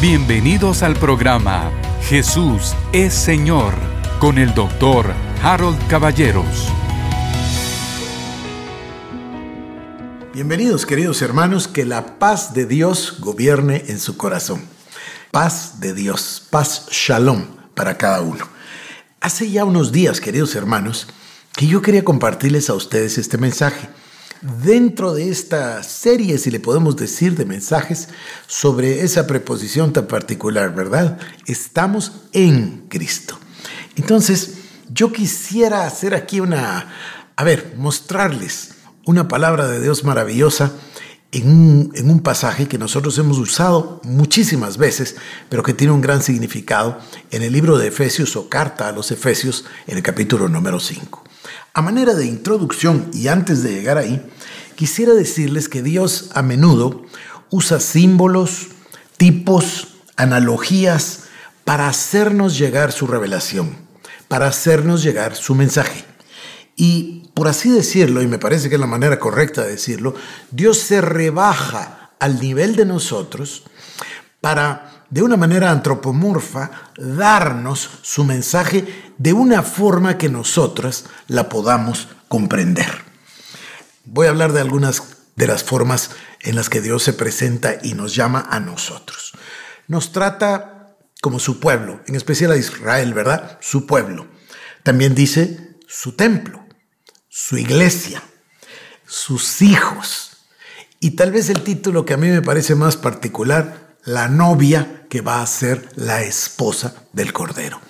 Bienvenidos al programa Jesús es Señor con el doctor Harold Caballeros. Bienvenidos queridos hermanos, que la paz de Dios gobierne en su corazón. Paz de Dios, paz shalom para cada uno. Hace ya unos días, queridos hermanos, que yo quería compartirles a ustedes este mensaje dentro de esta serie, si le podemos decir, de mensajes sobre esa preposición tan particular, ¿verdad? Estamos en Cristo. Entonces, yo quisiera hacer aquí una, a ver, mostrarles una palabra de Dios maravillosa en un, pasaje que nosotros hemos usado muchísimas veces, pero que tiene un gran significado en el libro de Efesios o carta a los Efesios en el capítulo número 5. A manera de introducción y antes de llegar ahí, quisiera decirles que Dios a menudo usa símbolos, tipos, analogías para hacernos llegar su revelación, para hacernos llegar su mensaje. Y por así decirlo, y me parece que es la manera correcta de decirlo, Dios se rebaja al nivel de nosotros para, de una manera antropomorfa, darnos su mensaje de una forma que nosotras la podamos comprender. Voy a hablar de algunas de las formas en las que Dios se presenta y nos llama a nosotros. Nos trata como su pueblo, en especial a Israel, ¿verdad? Su pueblo. También dice su templo, su iglesia, sus hijos. Y tal vez el título que a mí me parece más particular, la novia que va a ser la esposa del Cordero.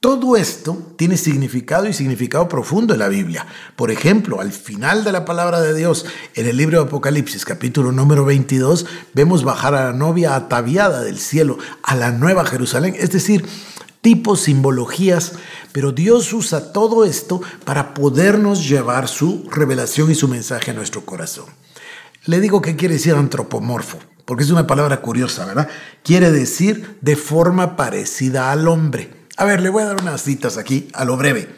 Todo esto tiene significado y significado profundo en la Biblia. Por ejemplo, al final de la palabra de Dios, en el libro de Apocalipsis, capítulo número 22, vemos bajar a la novia ataviada del cielo a la nueva Jerusalén, es decir, tipos, simbologías, pero Dios usa todo esto para podernos llevar su revelación y su mensaje a nuestro corazón. Le digo que quiere decir antropomorfo porque es una palabra curiosa, ¿verdad? Quiere decir de forma parecida al hombre. A ver, le voy a dar unas citas aquí a lo breve.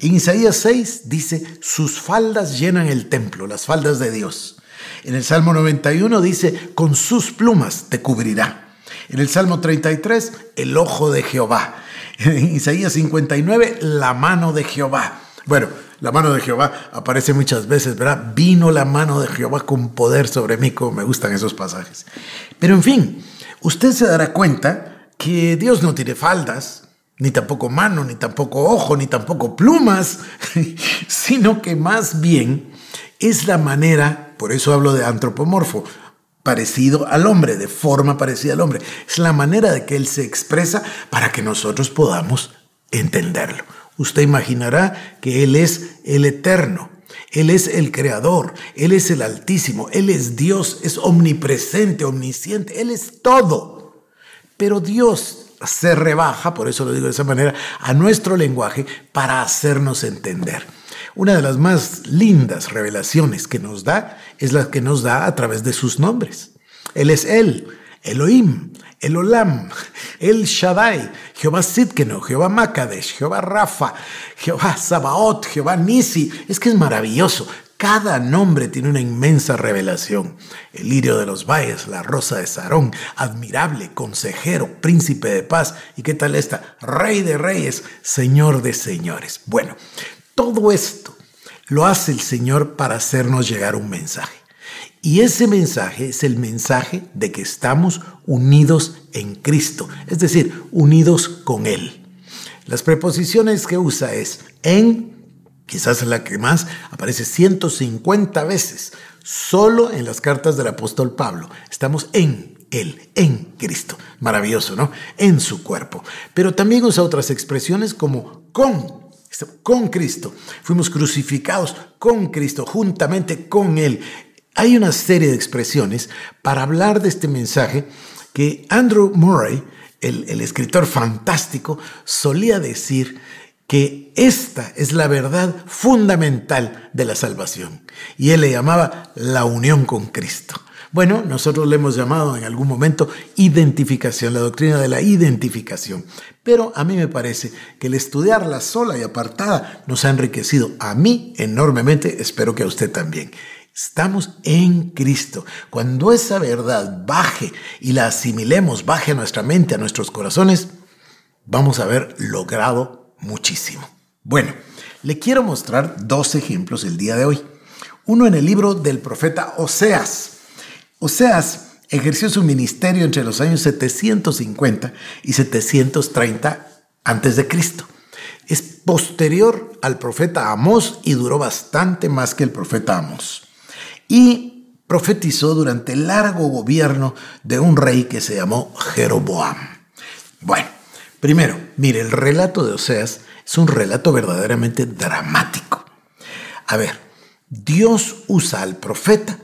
En Isaías 6 dice, sus faldas llenan el templo, las faldas de Dios. En el Salmo 91 dice, con sus plumas te cubrirá. En el Salmo 33, el ojo de Jehová. En Isaías 59, la mano de Jehová. Bueno, la mano de Jehová aparece muchas veces, ¿verdad? Vino la mano de Jehová con poder sobre mí, como me gustan esos pasajes. Pero en fin, usted se dará cuenta que Dios no tiene faldas, ni tampoco mano, ni tampoco ojo, ni tampoco plumas, sino que más bien es la manera, por eso hablo de antropomorfo, parecido al hombre, de forma parecida al hombre. Es la manera de que Él se expresa para que nosotros podamos entenderlo usted imaginará que Él es el eterno, Él es el creador, Él es el altísimo, Él es Dios, es omnipresente, omnisciente, Él es todo. Pero Dios se rebaja, por eso lo digo de esa manera, a nuestro lenguaje para hacernos entender. Una de las más lindas revelaciones que nos da es la que nos da a través de sus nombres. Él es Él, Elohim, el Olam, el Shaddai, Jehová Sitkeno, Jehová Makadesh, Jehová Rafa, Jehová Sabaot, Jehová Nisi. Es que es maravilloso. Cada nombre tiene una inmensa revelación. El lirio de los valles, la rosa de Sarón, admirable, consejero, príncipe de paz. ¿Y qué tal esta? Rey de reyes, señor de señores. Bueno, todo esto lo hace el Señor para hacernos llegar un mensaje. Y ese mensaje es el mensaje de que estamos unidos en Cristo, es decir, unidos con Él. Las preposiciones que usa es en, quizás la que más aparece 150 veces, solo en las cartas del apóstol Pablo. Estamos en Él, en Cristo. Maravilloso, ¿no? En su cuerpo. Pero también usa otras expresiones como con con Cristo. Fuimos crucificados con Cristo, juntamente con Él. Hay una serie de expresiones para hablar de este mensaje que Andrew Murray, el, escritor fantástico, solía decir que esta es la verdad fundamental de la salvación. Y él le llamaba la unión con Cristo. Bueno, nosotros le hemos llamado en algún momento identificación, la doctrina de la identificación. Pero a mí me parece que el estudiarla sola y apartada nos ha enriquecido a mí enormemente, espero que a usted también. Estamos en Cristo. Cuando esa verdad baje y la asimilemos, baje a nuestra mente, a nuestros corazones, vamos a haber logrado muchísimo. Bueno, le quiero mostrar dos ejemplos el día de hoy. Uno en el libro del profeta Oseas. Oseas ejerció su ministerio entre los años 750 y 730 antes de Cristo. Es posterior al profeta Amós y duró bastante más que el profeta Amós y profetizó durante el largo gobierno de un rey que se llamó Jeroboam. Bueno, primero, mire, el relato de Oseas es un relato verdaderamente dramático. A ver, Dios usa al profeta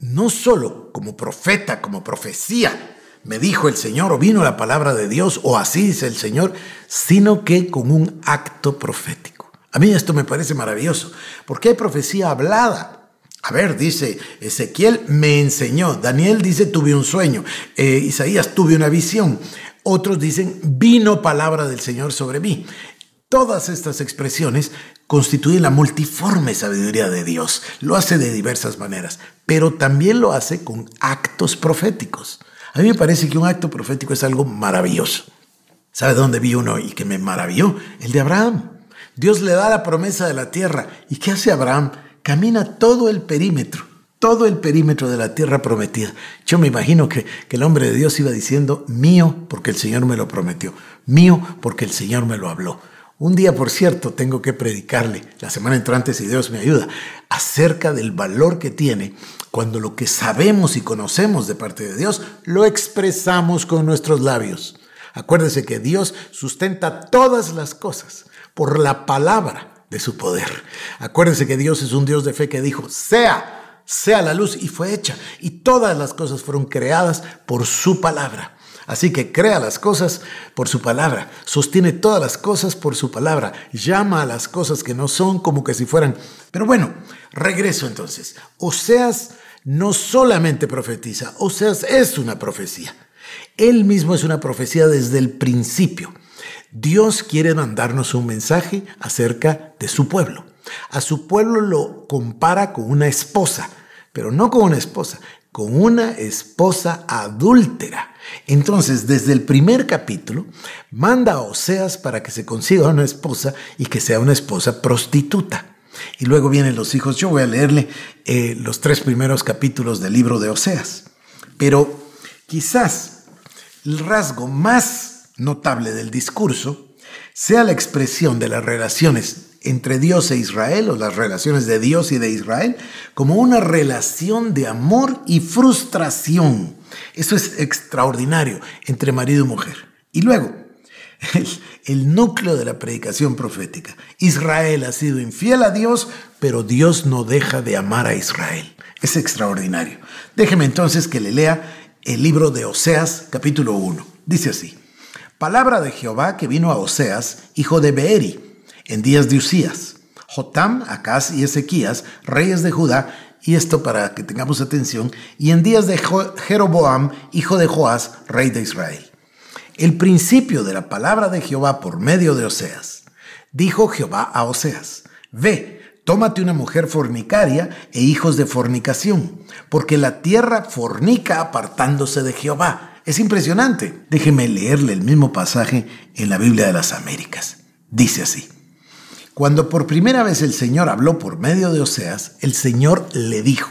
no solo como profeta, como profecía, me dijo el Señor, o vino la palabra de Dios, o así dice el Señor, sino que con un acto profético. A mí esto me parece maravilloso, porque hay profecía hablada, a ver, dice Ezequiel, me enseñó. Daniel dice, tuve un sueño. Eh, Isaías, tuve una visión. Otros dicen, vino palabra del Señor sobre mí. Todas estas expresiones constituyen la multiforme sabiduría de Dios. Lo hace de diversas maneras, pero también lo hace con actos proféticos. A mí me parece que un acto profético es algo maravilloso. ¿Sabe dónde vi uno y que me maravilló? El de Abraham. Dios le da la promesa de la tierra. ¿Y qué hace Abraham? camina todo el perímetro, todo el perímetro de la tierra prometida. Yo me imagino que, el hombre de Dios iba diciendo, mío porque el Señor me lo prometió, mío porque el Señor me lo habló. Un día, por cierto, tengo que predicarle, la semana entrante, si Dios me ayuda, acerca del valor que tiene cuando lo que sabemos y conocemos de parte de Dios lo expresamos con nuestros labios. Acuérdese que Dios sustenta todas las cosas por la palabra de su poder. Acuérdense que Dios es un Dios de fe que dijo, sea, sea la luz y fue hecha. Y todas las cosas fueron creadas por su palabra. Así que crea las cosas por su palabra, sostiene todas las cosas por su palabra, llama a las cosas que no son como que si fueran. Pero bueno, regreso entonces. Oseas no solamente profetiza, Oseas es una profecía. Él mismo es una profecía desde el principio. Dios quiere mandarnos un mensaje acerca de su pueblo. A su pueblo lo compara con una esposa, pero no con una esposa, con una esposa adúltera. Entonces, desde el primer capítulo, manda a Oseas para que se consiga una esposa y que sea una esposa prostituta. Y luego vienen los hijos. Yo voy a leerle eh, los tres primeros capítulos del libro de Oseas. Pero quizás el rasgo más notable del discurso sea la expresión de las relaciones entre Dios e Israel o las relaciones de Dios y de Israel como una relación de amor y frustración. Eso es extraordinario entre marido y mujer. Y luego, el, el, núcleo de la predicación profética. Israel ha sido infiel a Dios, pero Dios no deja de amar a Israel. Es extraordinario. Déjeme entonces que le lea el libro de Oseas, capítulo 1. Dice así. Palabra de Jehová que vino a Oseas, hijo de Beeri, en días de Usías, Jotam, Acaz y Ezequías, reyes de Judá, y esto para que tengamos atención, y en días de Jeroboam, hijo de Joás, rey de Israel. El principio de la palabra de Jehová por medio de Oseas. Dijo Jehová a Oseas, Ve, tómate una mujer fornicaria e hijos de fornicación, porque la tierra fornica apartándose de Jehová es impresionante. Déjeme leerle el mismo pasaje en la Biblia de las Américas. Dice así. Cuando por primera vez el Señor habló por medio de Oseas, el Señor le dijo,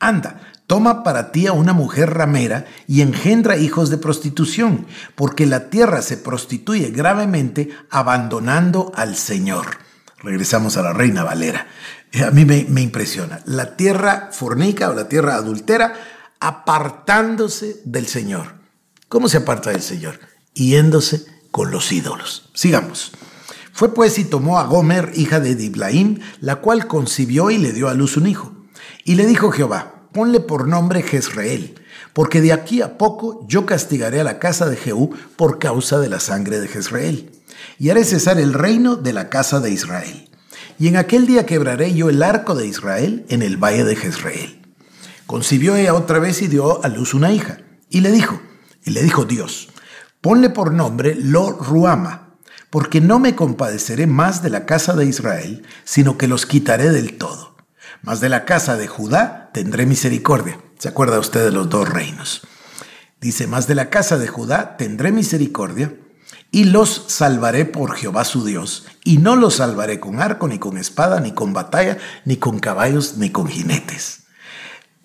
Anda, toma para ti a una mujer ramera y engendra hijos de prostitución, porque la tierra se prostituye gravemente abandonando al Señor. Regresamos a la Reina Valera. A mí me, me impresiona. La tierra fornica o la tierra adultera apartándose del Señor. ¿Cómo se aparta del Señor? Yéndose con los ídolos. Sigamos. Fue pues y tomó a Gomer, hija de Diblaim, la cual concibió y le dio a luz un hijo. Y le dijo Jehová, ponle por nombre Jezreel, porque de aquí a poco yo castigaré a la casa de Jehú por causa de la sangre de Jezreel, y haré cesar el reino de la casa de Israel. Y en aquel día quebraré yo el arco de Israel en el valle de Jezreel. Concibió ella otra vez y dio a luz una hija, y le dijo, y le dijo Dios, ponle por nombre Lo Ruama, porque no me compadeceré más de la casa de Israel, sino que los quitaré del todo. Mas de la casa de Judá tendré misericordia. ¿Se acuerda usted de los dos reinos? Dice, mas de la casa de Judá tendré misericordia y los salvaré por Jehová su Dios, y no los salvaré con arco, ni con espada, ni con batalla, ni con caballos, ni con jinetes.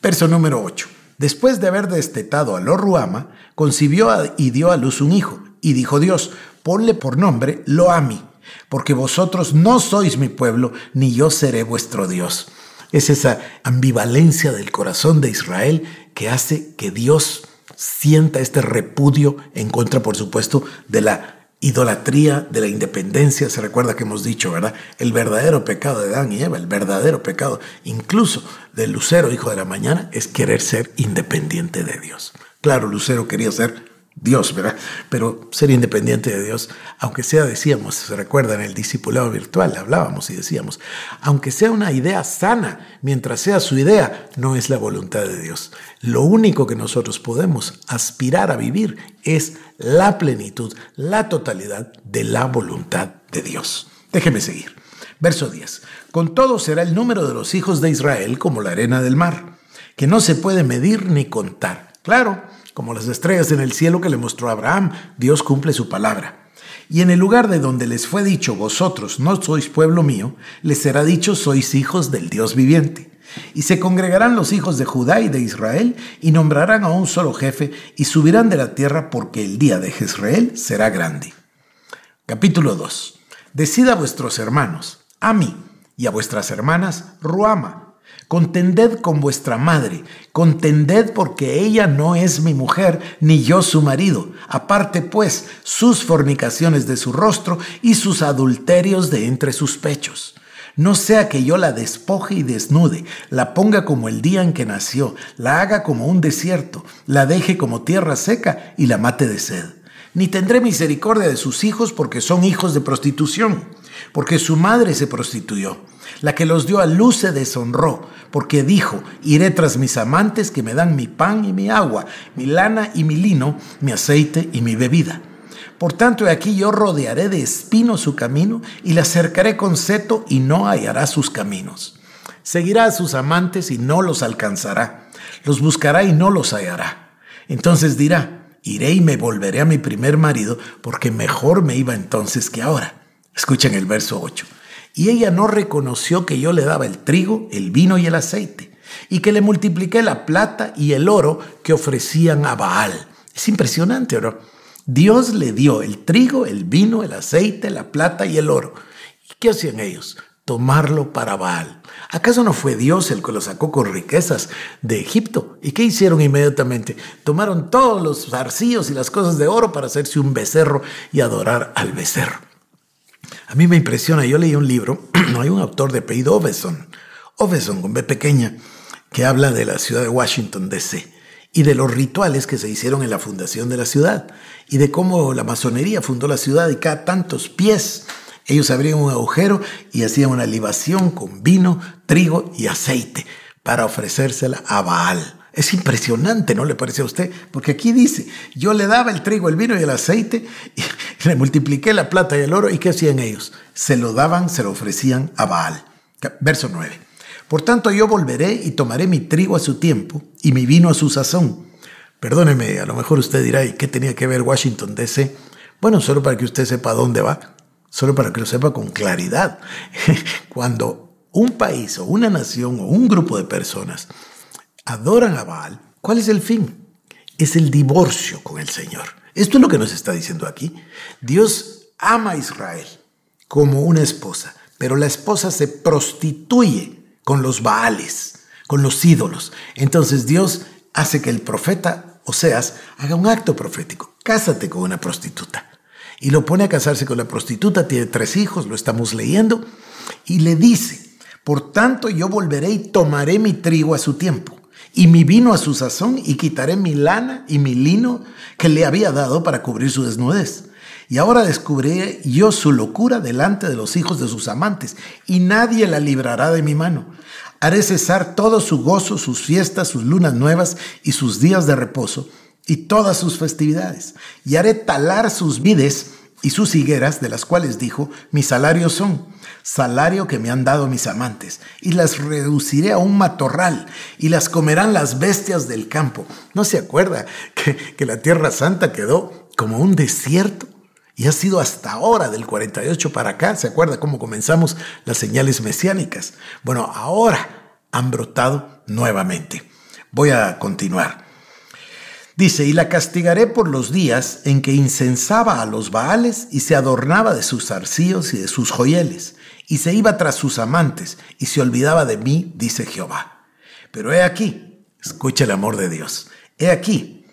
Verso número 8. Después de haber destetado a Loruama, concibió y dio a luz un hijo, y dijo Dios, ponle por nombre Loami, porque vosotros no sois mi pueblo, ni yo seré vuestro Dios. Es esa ambivalencia del corazón de Israel que hace que Dios sienta este repudio en contra, por supuesto, de la idolatría, de la independencia. Se recuerda que hemos dicho, ¿verdad? El verdadero pecado de Adán y Eva, el verdadero pecado incluso del Lucero, hijo de la mañana, es querer ser independiente de Dios. Claro, Lucero quería ser Dios, ¿verdad? Pero ser independiente de Dios, aunque sea, decíamos, se recuerda en el discipulado virtual, hablábamos y decíamos, aunque sea una idea sana, mientras sea su idea, no es la voluntad de Dios. Lo único que nosotros podemos aspirar a vivir es la plenitud, la totalidad de la voluntad de Dios. Déjeme seguir. Verso 10. Con todo será el número de los hijos de Israel como la arena del mar, que no se puede medir ni contar. Claro, como las estrellas en el cielo que le mostró Abraham, Dios cumple su palabra. Y en el lugar de donde les fue dicho, vosotros no sois pueblo mío, les será dicho, sois hijos del Dios viviente. Y se congregarán los hijos de Judá y de Israel, y nombrarán a un solo jefe, y subirán de la tierra, porque el día de Jezreel será grande. Capítulo 2. Decida a vuestros hermanos, a mí, y a vuestras hermanas, Ruama, Contended con vuestra madre, contended porque ella no es mi mujer, ni yo su marido. Aparte pues sus fornicaciones de su rostro y sus adulterios de entre sus pechos. No sea que yo la despoje y desnude, la ponga como el día en que nació, la haga como un desierto, la deje como tierra seca y la mate de sed. Ni tendré misericordia de sus hijos porque son hijos de prostitución, porque su madre se prostituyó la que los dio a luz se deshonró, porque dijo, iré tras mis amantes que me dan mi pan y mi agua, mi lana y mi lino, mi aceite y mi bebida. Por tanto, aquí yo rodearé de espino su camino y la cercaré con seto y no hallará sus caminos. Seguirá a sus amantes y no los alcanzará. Los buscará y no los hallará. Entonces dirá, iré y me volveré a mi primer marido porque mejor me iba entonces que ahora. Escuchen el verso 8. Y ella no reconoció que yo le daba el trigo, el vino y el aceite, y que le multipliqué la plata y el oro que ofrecían a Baal. Es impresionante, ¿no? Dios le dio el trigo, el vino, el aceite, la plata y el oro. ¿Y qué hacían ellos? Tomarlo para Baal. ¿Acaso no fue Dios el que lo sacó con riquezas de Egipto? ¿Y qué hicieron inmediatamente? Tomaron todos los zarcillos y las cosas de oro para hacerse un becerro y adorar al becerro. A mí me impresiona, yo leí un libro, hay un autor de apellido Oveson, Oveson con B pequeña, que habla de la ciudad de Washington, D.C., y de los rituales que se hicieron en la fundación de la ciudad, y de cómo la masonería fundó la ciudad y cada tantos pies ellos abrían un agujero y hacían una libación con vino, trigo y aceite para ofrecérsela a Baal. Es impresionante, ¿no le parece a usted? Porque aquí dice, yo le daba el trigo, el vino y el aceite, y le multipliqué la plata y el oro, ¿y qué hacían ellos? Se lo daban, se lo ofrecían a Baal. Verso 9. Por tanto yo volveré y tomaré mi trigo a su tiempo y mi vino a su sazón. Perdóneme, a lo mejor usted dirá, ¿y qué tenía que ver Washington DC? Bueno, solo para que usted sepa dónde va, solo para que lo sepa con claridad. Cuando un país o una nación o un grupo de personas adoran a Baal, ¿cuál es el fin? Es el divorcio con el Señor. Esto es lo que nos está diciendo aquí. Dios ama a Israel como una esposa, pero la esposa se prostituye con los Baales, con los ídolos. Entonces Dios hace que el profeta Oseas haga un acto profético. Cásate con una prostituta. Y lo pone a casarse con la prostituta, tiene tres hijos, lo estamos leyendo, y le dice, por tanto yo volveré y tomaré mi trigo a su tiempo y mi vino a su sazón, y quitaré mi lana y mi lino que le había dado para cubrir su desnudez. Y ahora descubriré yo su locura delante de los hijos de sus amantes, y nadie la librará de mi mano. Haré cesar todo su gozo, sus fiestas, sus lunas nuevas y sus días de reposo, y todas sus festividades. Y haré talar sus vides y sus higueras, de las cuales dijo, mis salarios son salario que me han dado mis amantes, y las reduciré a un matorral, y las comerán las bestias del campo. ¿No se acuerda que, que la Tierra Santa quedó como un desierto? Y ha sido hasta ahora, del 48 para acá, ¿se acuerda cómo comenzamos las señales mesiánicas? Bueno, ahora han brotado nuevamente. Voy a continuar. Dice, y la castigaré por los días en que incensaba a los Baales y se adornaba de sus arcillos y de sus joyeles, y se iba tras sus amantes y se olvidaba de mí, dice Jehová. Pero he aquí, escucha el amor de Dios, he aquí,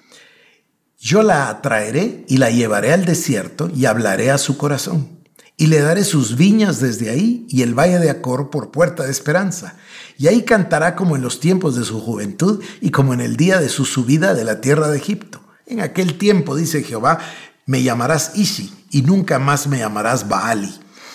yo la atraeré y la llevaré al desierto y hablaré a su corazón y le daré sus viñas desde ahí y el valle de Acor por puerta de esperanza. Y ahí cantará como en los tiempos de su juventud y como en el día de su subida de la tierra de Egipto. En aquel tiempo, dice Jehová, me llamarás Isi y nunca más me llamarás Baali.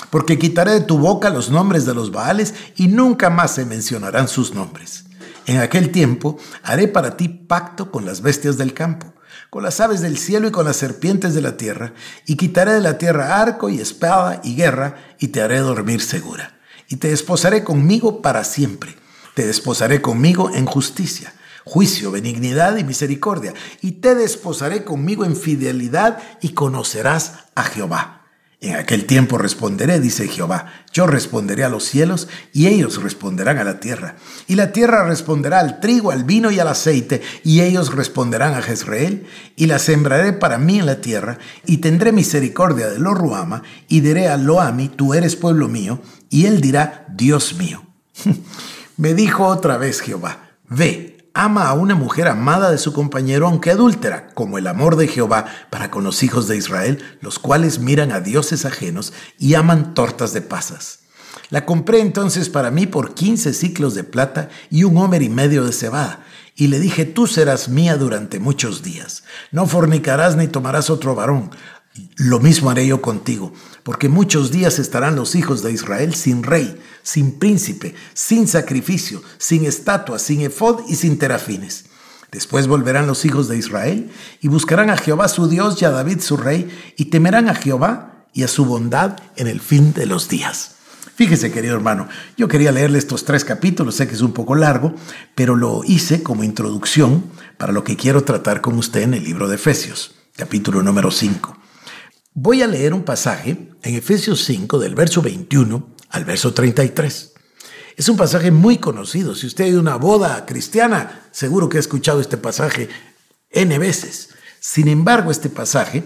Porque quitaré de tu boca los nombres de los Baales y nunca más se mencionarán sus nombres. En aquel tiempo haré para ti pacto con las bestias del campo con las aves del cielo y con las serpientes de la tierra, y quitaré de la tierra arco y espada y guerra, y te haré dormir segura. Y te desposaré conmigo para siempre. Te desposaré conmigo en justicia, juicio, benignidad y misericordia, y te desposaré conmigo en fidelidad, y conocerás a Jehová. En aquel tiempo responderé, dice Jehová, yo responderé a los cielos y ellos responderán a la tierra. Y la tierra responderá al trigo, al vino y al aceite, y ellos responderán a Jezreel, y la sembraré para mí en la tierra, y tendré misericordia de lo Ruama, y diré a Loami, tú eres pueblo mío, y él dirá, Dios mío. Me dijo otra vez Jehová, ve, ama a una mujer amada de su compañero, aunque adúltera, como el amor de Jehová para con los hijos de Israel, los cuales miran a dioses ajenos y aman tortas de pasas. La compré entonces para mí por quince ciclos de plata y un homer y medio de cebada. Y le dije, tú serás mía durante muchos días. No fornicarás ni tomarás otro varón. Lo mismo haré yo contigo, porque muchos días estarán los hijos de Israel sin rey, sin príncipe, sin sacrificio, sin estatua, sin efod y sin terafines. Después volverán los hijos de Israel y buscarán a Jehová su Dios y a David su rey, y temerán a Jehová y a su bondad en el fin de los días. Fíjese, querido hermano, yo quería leerle estos tres capítulos, sé que es un poco largo, pero lo hice como introducción para lo que quiero tratar con usted en el libro de Efesios, capítulo número 5. Voy a leer un pasaje en Efesios 5 del verso 21 al verso 33. Es un pasaje muy conocido. Si usted hay una boda cristiana, seguro que ha escuchado este pasaje N veces. Sin embargo, este pasaje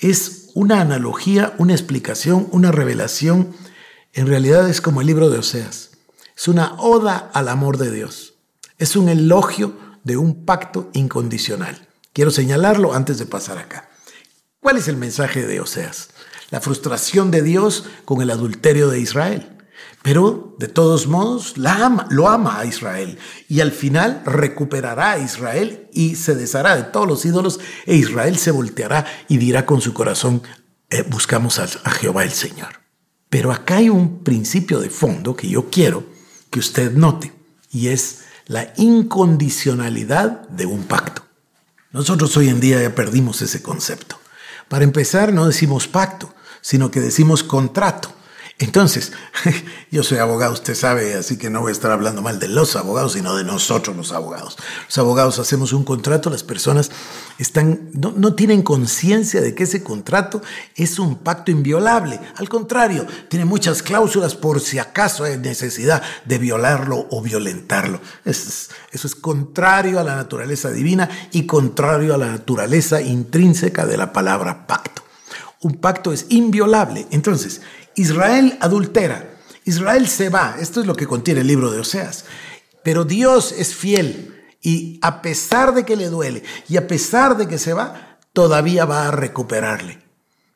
es una analogía, una explicación, una revelación. En realidad es como el libro de Oseas. Es una oda al amor de Dios. Es un elogio de un pacto incondicional. Quiero señalarlo antes de pasar acá. ¿Cuál es el mensaje de Oseas? La frustración de Dios con el adulterio de Israel. Pero de todos modos lo ama a Israel y al final recuperará a Israel y se deshará de todos los ídolos e Israel se volteará y dirá con su corazón, eh, buscamos a, a Jehová el Señor. Pero acá hay un principio de fondo que yo quiero que usted note y es la incondicionalidad de un pacto. Nosotros hoy en día ya perdimos ese concepto. Para empezar, no decimos pacto, sino que decimos contrato. Entonces, yo soy abogado, usted sabe, así que no voy a estar hablando mal de los abogados, sino de nosotros los abogados. Los abogados hacemos un contrato, las personas están, no, no tienen conciencia de que ese contrato es un pacto inviolable. Al contrario, tiene muchas cláusulas por si acaso hay necesidad de violarlo o violentarlo. eso es contrario a la naturaleza divina y contrario a la naturaleza intrínseca de la palabra pacto. Un pacto es inviolable. Entonces, Israel adultera, Israel se va, esto es lo que contiene el libro de Oseas, pero Dios es fiel y a pesar de que le duele y a pesar de que se va, todavía va a recuperarle.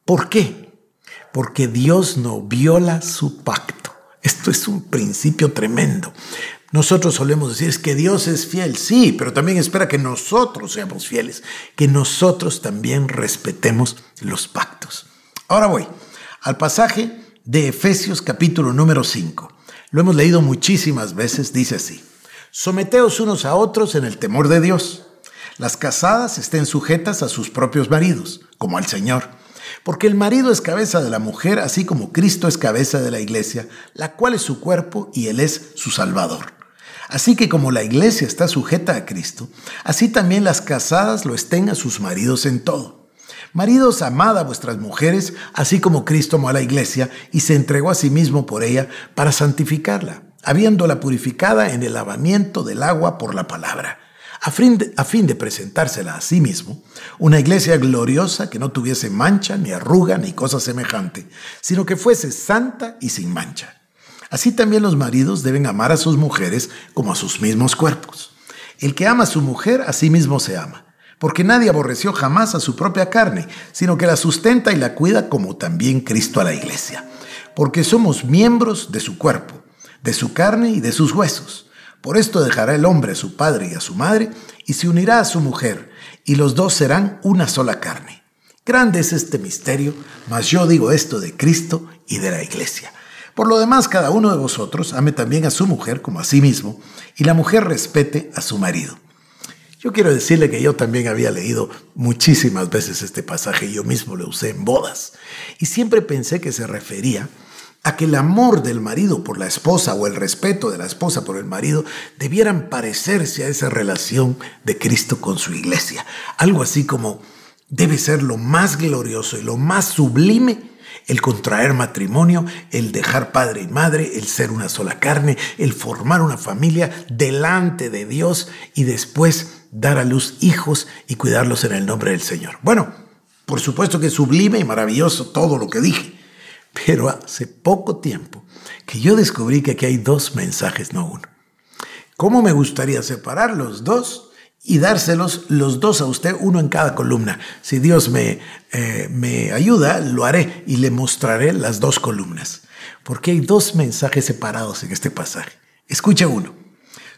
¿Por qué? Porque Dios no viola su pacto. Esto es un principio tremendo. Nosotros solemos decir es que Dios es fiel, sí, pero también espera que nosotros seamos fieles, que nosotros también respetemos los pactos. Ahora voy al pasaje de Efesios capítulo número 5. Lo hemos leído muchísimas veces, dice así. Someteos unos a otros en el temor de Dios. Las casadas estén sujetas a sus propios maridos, como al Señor. Porque el marido es cabeza de la mujer, así como Cristo es cabeza de la iglesia, la cual es su cuerpo y él es su Salvador. Así que como la iglesia está sujeta a Cristo, así también las casadas lo estén a sus maridos en todo. Maridos, amad a vuestras mujeres, así como Cristo amó a la iglesia y se entregó a sí mismo por ella para santificarla, habiéndola purificada en el lavamiento del agua por la palabra a fin, de, a fin de presentársela a sí mismo, una iglesia gloriosa que no tuviese mancha, ni arruga, ni cosa semejante, sino que fuese santa y sin mancha. Así también los maridos deben amar a sus mujeres como a sus mismos cuerpos. El que ama a su mujer, a sí mismo se ama, porque nadie aborreció jamás a su propia carne, sino que la sustenta y la cuida como también Cristo a la iglesia, porque somos miembros de su cuerpo, de su carne y de sus huesos. Por esto dejará el hombre a su padre y a su madre, y se unirá a su mujer, y los dos serán una sola carne. Grande es este misterio, mas yo digo esto de Cristo y de la iglesia. Por lo demás, cada uno de vosotros ame también a su mujer como a sí mismo, y la mujer respete a su marido. Yo quiero decirle que yo también había leído muchísimas veces este pasaje, yo mismo lo usé en bodas, y siempre pensé que se refería a que el amor del marido por la esposa o el respeto de la esposa por el marido debieran parecerse a esa relación de Cristo con su iglesia. Algo así como debe ser lo más glorioso y lo más sublime el contraer matrimonio, el dejar padre y madre, el ser una sola carne, el formar una familia delante de Dios y después dar a luz hijos y cuidarlos en el nombre del Señor. Bueno, por supuesto que es sublime y maravilloso todo lo que dije. Pero hace poco tiempo que yo descubrí que aquí hay dos mensajes, no uno. ¿Cómo me gustaría separar los dos y dárselos los dos a usted, uno en cada columna? Si Dios me, eh, me ayuda, lo haré y le mostraré las dos columnas. Porque hay dos mensajes separados en este pasaje. Escuche uno.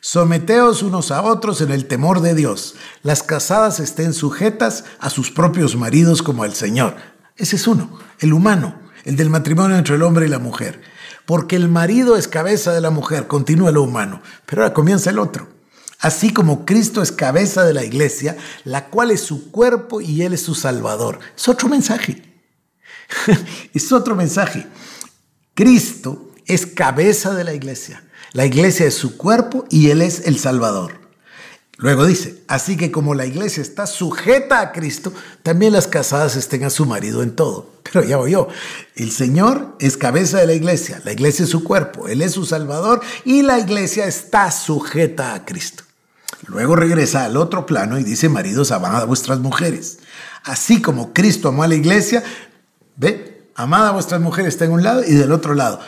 Someteos unos a otros en el temor de Dios. Las casadas estén sujetas a sus propios maridos como al Señor. Ese es uno, el humano el del matrimonio entre el hombre y la mujer. Porque el marido es cabeza de la mujer, continúa lo humano. Pero ahora comienza el otro. Así como Cristo es cabeza de la iglesia, la cual es su cuerpo y Él es su salvador. Es otro mensaje. es otro mensaje. Cristo es cabeza de la iglesia. La iglesia es su cuerpo y Él es el salvador. Luego dice, así que como la iglesia está sujeta a Cristo, también las casadas estén a su marido en todo. Pero ya voy el Señor es cabeza de la iglesia, la iglesia es su cuerpo, Él es su Salvador y la iglesia está sujeta a Cristo. Luego regresa al otro plano y dice, maridos, amad a vuestras mujeres. Así como Cristo amó a la iglesia, ve, amad a vuestras mujeres está en un lado y del otro lado.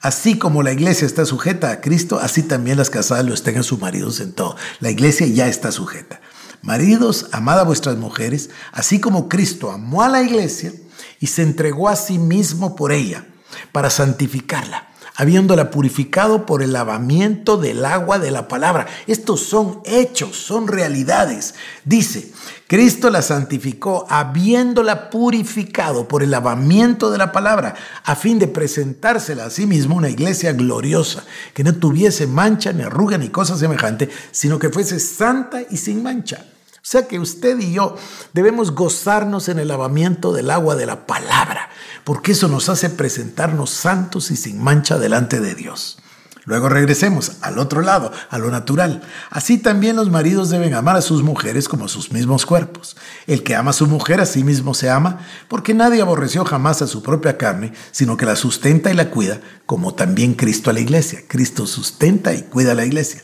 Así como la iglesia está sujeta a Cristo, así también las casadas lo estén a sus maridos en todo. La iglesia ya está sujeta. Maridos, amad a vuestras mujeres, así como Cristo amó a la iglesia y se entregó a sí mismo por ella, para santificarla, habiéndola purificado por el lavamiento del agua de la palabra. Estos son hechos, son realidades. Dice, Cristo la santificó habiéndola purificado por el lavamiento de la palabra, a fin de presentársela a sí mismo una iglesia gloriosa, que no tuviese mancha, ni arruga, ni cosa semejante, sino que fuese santa y sin mancha. O sea que usted y yo debemos gozarnos en el lavamiento del agua de la palabra, porque eso nos hace presentarnos santos y sin mancha delante de Dios. Luego regresemos al otro lado, a lo natural. Así también los maridos deben amar a sus mujeres como a sus mismos cuerpos. El que ama a su mujer a sí mismo se ama, porque nadie aborreció jamás a su propia carne, sino que la sustenta y la cuida, como también Cristo a la iglesia. Cristo sustenta y cuida a la iglesia.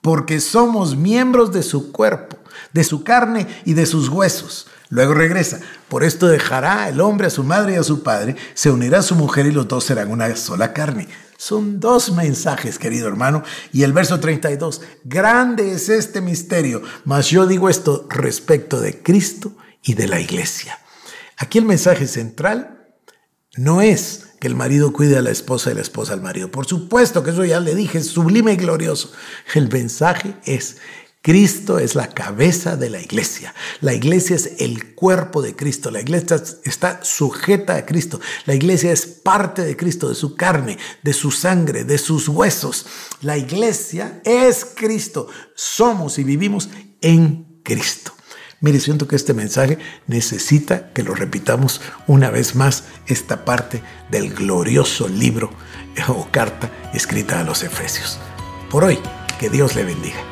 Porque somos miembros de su cuerpo, de su carne y de sus huesos. Luego regresa. Por esto dejará el hombre a su madre y a su padre, se unirá a su mujer y los dos serán una sola carne. Son dos mensajes, querido hermano. Y el verso 32, grande es este misterio, mas yo digo esto respecto de Cristo y de la iglesia. Aquí el mensaje central no es que el marido cuide a la esposa y la esposa al marido. Por supuesto que eso ya le dije, es sublime y glorioso. El mensaje es Cristo es la cabeza de la iglesia. La iglesia es el cuerpo de Cristo. La iglesia está sujeta a Cristo. La iglesia es parte de Cristo, de su carne, de su sangre, de sus huesos. La iglesia es Cristo. Somos y vivimos en Cristo. Mire, siento que este mensaje necesita que lo repitamos una vez más, esta parte del glorioso libro o carta escrita a los Efesios. Por hoy, que Dios le bendiga.